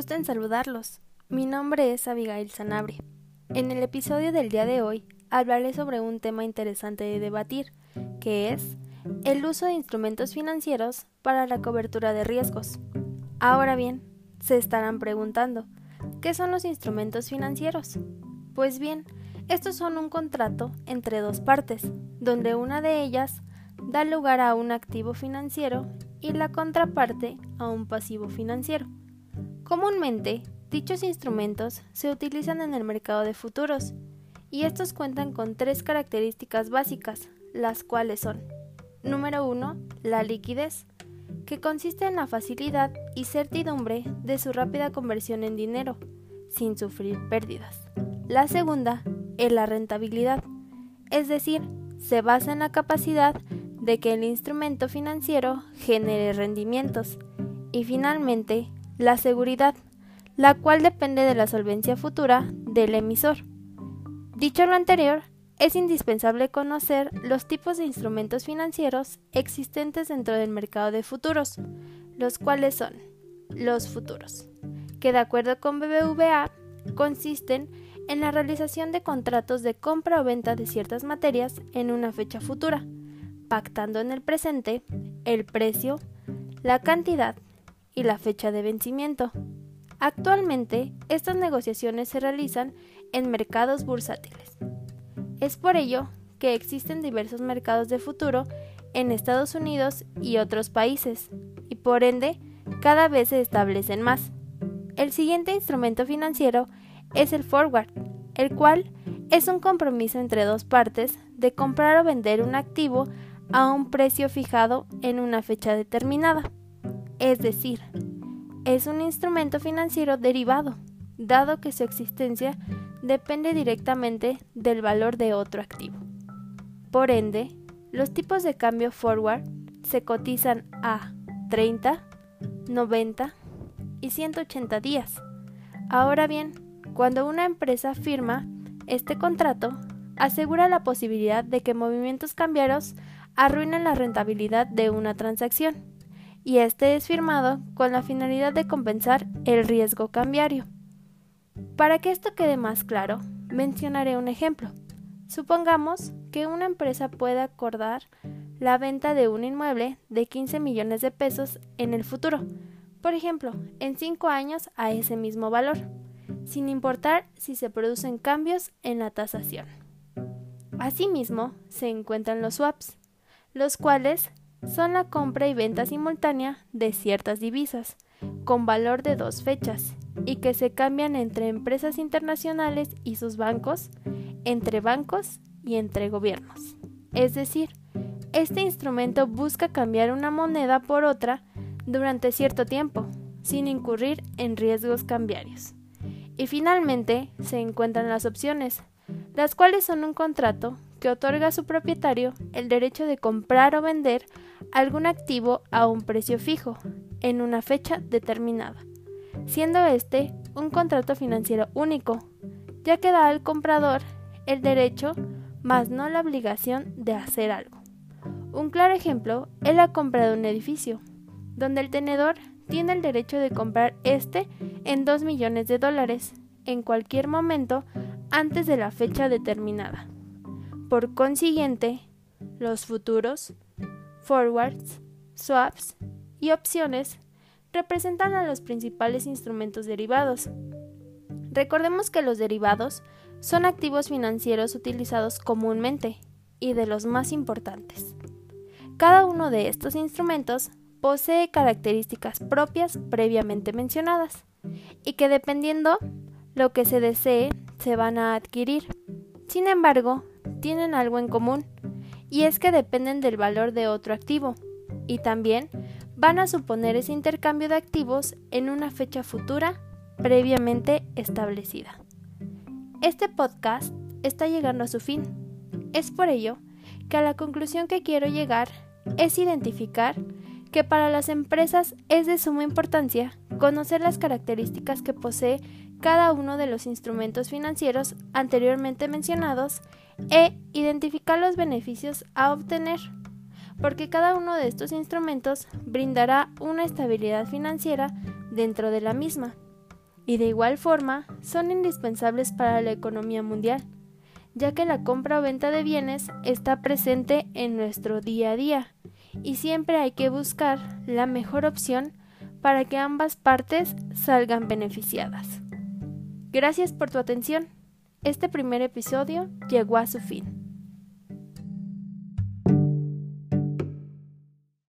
Gusto en saludarlos. Mi nombre es Abigail Sanabria. En el episodio del día de hoy hablaré sobre un tema interesante de debatir, que es el uso de instrumentos financieros para la cobertura de riesgos. Ahora bien, se estarán preguntando, ¿qué son los instrumentos financieros? Pues bien, estos son un contrato entre dos partes, donde una de ellas da lugar a un activo financiero y la contraparte a un pasivo financiero. Comúnmente, dichos instrumentos se utilizan en el mercado de futuros, y estos cuentan con tres características básicas, las cuales son Número 1. La liquidez, que consiste en la facilidad y certidumbre de su rápida conversión en dinero, sin sufrir pérdidas. La segunda es la rentabilidad, es decir, se basa en la capacidad de que el instrumento financiero genere rendimientos. Y finalmente, la seguridad, la cual depende de la solvencia futura del emisor. Dicho lo anterior, es indispensable conocer los tipos de instrumentos financieros existentes dentro del mercado de futuros, los cuales son los futuros, que de acuerdo con BBVA consisten en la realización de contratos de compra o venta de ciertas materias en una fecha futura, pactando en el presente el precio, la cantidad y la fecha de vencimiento. Actualmente, estas negociaciones se realizan en mercados bursátiles. Es por ello que existen diversos mercados de futuro en Estados Unidos y otros países, y por ende, cada vez se establecen más. El siguiente instrumento financiero es el forward, el cual es un compromiso entre dos partes de comprar o vender un activo a un precio fijado en una fecha determinada. Es decir, es un instrumento financiero derivado, dado que su existencia depende directamente del valor de otro activo. Por ende, los tipos de cambio forward se cotizan a 30, 90 y 180 días. Ahora bien, cuando una empresa firma este contrato, asegura la posibilidad de que movimientos cambiarios arruinen la rentabilidad de una transacción, y este es firmado con la finalidad de compensar el riesgo cambiario. Para que esto quede más claro, mencionaré un ejemplo. Supongamos que una empresa puede acordar la venta de un inmueble de 15 millones de pesos en el futuro, por ejemplo, en 5 años a ese mismo valor, sin importar si se producen cambios en la tasación. Asimismo, se encuentran los swaps, los cuales son la compra y venta simultánea de ciertas divisas, con valor de dos fechas, y que se cambian entre empresas internacionales y sus bancos, entre bancos y entre gobiernos. Es decir, este instrumento busca cambiar una moneda por otra durante cierto tiempo, sin incurrir en riesgos cambiarios. Y finalmente se encuentran las opciones, las cuales son un contrato que otorga a su propietario el derecho de comprar o vender algún activo a un precio fijo, en una fecha determinada, siendo este un contrato financiero único, ya que da al comprador el derecho, más no la obligación de hacer algo. Un claro ejemplo es la compra de un edificio, donde el tenedor tiene el derecho de comprar este en 2 millones de dólares en cualquier momento antes de la fecha determinada. Por consiguiente, los futuros, forwards, swaps y opciones representan a los principales instrumentos derivados. Recordemos que los derivados son activos financieros utilizados comúnmente y de los más importantes. Cada uno de estos instrumentos posee características propias previamente mencionadas y que dependiendo lo que se desee se van a adquirir. Sin embargo, tienen algo en común, y es que dependen del valor de otro activo, y también van a suponer ese intercambio de activos en una fecha futura previamente establecida. Este podcast está llegando a su fin. Es por ello que a la conclusión que quiero llegar es identificar que para las empresas es de suma importancia conocer las características que posee cada uno de los instrumentos financieros anteriormente mencionados e identificar los beneficios a obtener, porque cada uno de estos instrumentos brindará una estabilidad financiera dentro de la misma. y de igual forma son indispensables para la economía mundial, ya que la compra o venta de bienes está presente en nuestro día a día y siempre hay que buscar la mejor opción para que ambas partes salgan beneficiadas. Gracias por tu atención. Este primer episodio llegó a su fin.